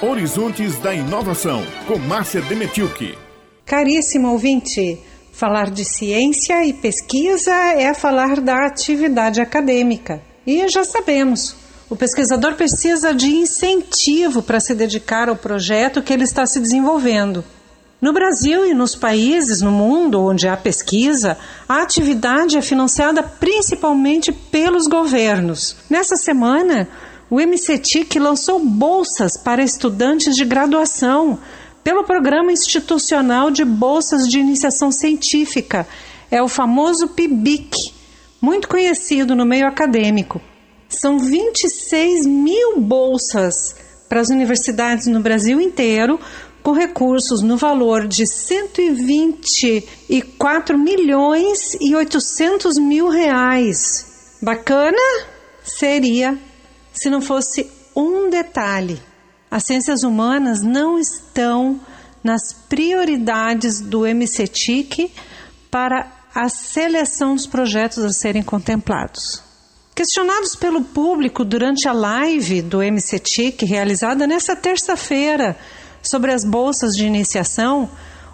Horizontes da Inovação, com Márcia Demetilke. Caríssimo ouvinte, falar de ciência e pesquisa é falar da atividade acadêmica. E já sabemos, o pesquisador precisa de incentivo para se dedicar ao projeto que ele está se desenvolvendo. No Brasil e nos países no mundo onde há pesquisa, a atividade é financiada principalmente pelos governos. Nessa semana, o MCTIC lançou bolsas para estudantes de graduação pelo Programa Institucional de Bolsas de Iniciação Científica, é o famoso PIBIC, muito conhecido no meio acadêmico. São 26 mil bolsas para as universidades no Brasil inteiro, com recursos no valor de 124 milhões e 800 mil reais. Bacana? Seria se não fosse um detalhe. As ciências humanas não estão nas prioridades do MCTIC para a seleção dos projetos a serem contemplados. Questionados pelo público durante a live do MCTIC, realizada nesta terça-feira, sobre as bolsas de iniciação,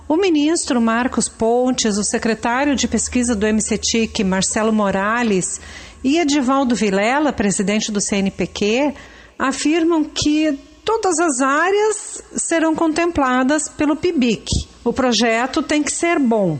o ministro Marcos Pontes, o secretário de pesquisa do MCTIC, Marcelo Morales, e Edivaldo Vilela, presidente do CNPq, afirmam que todas as áreas serão contempladas pelo PIBIC. O projeto tem que ser bom.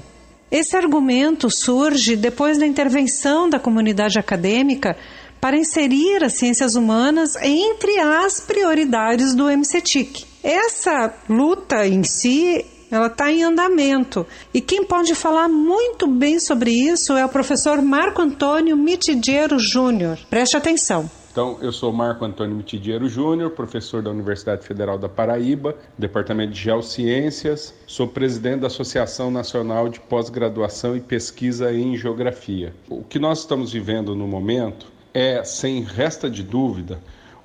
Esse argumento surge depois da intervenção da comunidade acadêmica para inserir as ciências humanas entre as prioridades do MCTIC. Essa luta em si ela está em andamento. E quem pode falar muito bem sobre isso é o professor Marco Antônio Mitidiero Júnior. Preste atenção. Então, eu sou Marco Antônio Mitidiero Júnior, professor da Universidade Federal da Paraíba, Departamento de Geociências, sou presidente da Associação Nacional de Pós-Graduação e Pesquisa em Geografia. O que nós estamos vivendo no momento é, sem resta de dúvida,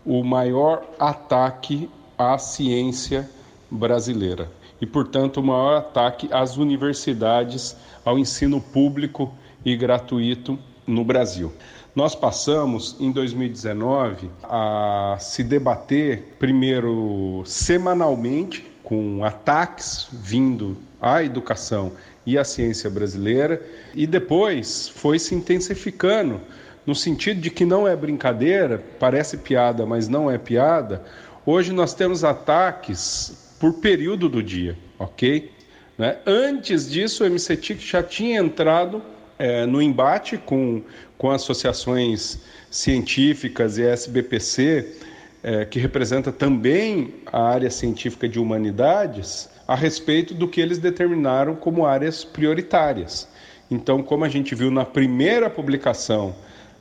o maior ataque à ciência brasileira e, portanto, o maior ataque às universidades, ao ensino público e gratuito no Brasil. Nós passamos, em 2019, a se debater, primeiro, semanalmente, com ataques vindo à educação e à ciência brasileira, e depois foi se intensificando, no sentido de que não é brincadeira, parece piada, mas não é piada. Hoje nós temos ataques por período do dia, ok? Né? Antes disso, o MCTIC já tinha entrado é, no embate com, com associações científicas e SBPC, é, que representa também a área científica de humanidades, a respeito do que eles determinaram como áreas prioritárias. Então, como a gente viu na primeira publicação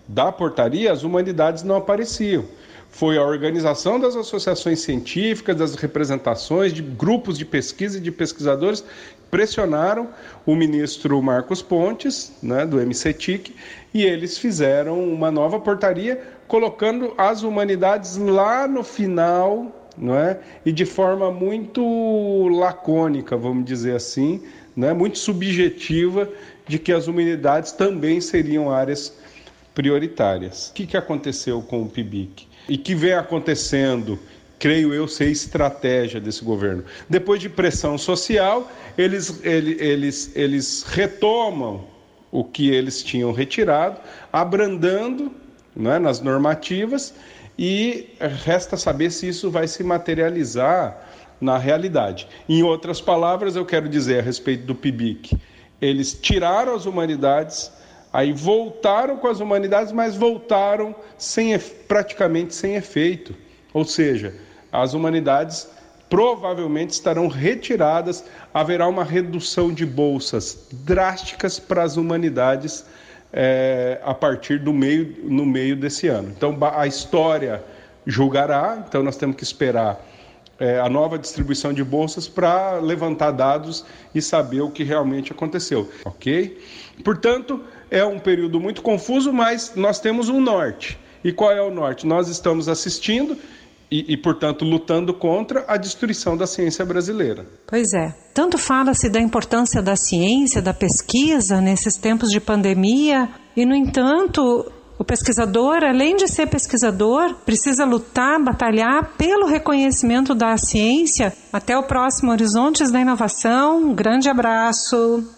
da portaria, as humanidades não apareciam foi a organização das associações científicas, das representações de grupos de pesquisa e de pesquisadores pressionaram o ministro Marcos Pontes, né, do MCTIC, e eles fizeram uma nova portaria colocando as humanidades lá no final, não é? E de forma muito lacônica, vamos dizer assim, né, muito subjetiva, de que as humanidades também seriam áreas prioritárias. O que, que aconteceu com o PIBIC? e que vem acontecendo, creio eu, ser estratégia desse governo. Depois de pressão social, eles, eles, eles, eles retomam o que eles tinham retirado, abrandando né, nas normativas, e resta saber se isso vai se materializar na realidade. Em outras palavras, eu quero dizer a respeito do PIBIC, eles tiraram as humanidades Aí voltaram com as humanidades, mas voltaram sem, praticamente sem efeito. Ou seja, as humanidades provavelmente estarão retiradas, haverá uma redução de bolsas drásticas para as humanidades é, a partir do meio, no meio desse ano. Então a história julgará, então nós temos que esperar é, a nova distribuição de bolsas para levantar dados e saber o que realmente aconteceu, ok? Portanto, é um período muito confuso, mas nós temos um norte. E qual é o norte? Nós estamos assistindo e, e, portanto, lutando contra a destruição da ciência brasileira. Pois é. Tanto fala-se da importância da ciência, da pesquisa nesses tempos de pandemia, e, no entanto, O pesquisador, além de ser pesquisador, precisa lutar, batalhar pelo reconhecimento da ciência. Até o próximo Horizontes da Inovação. Um grande abraço.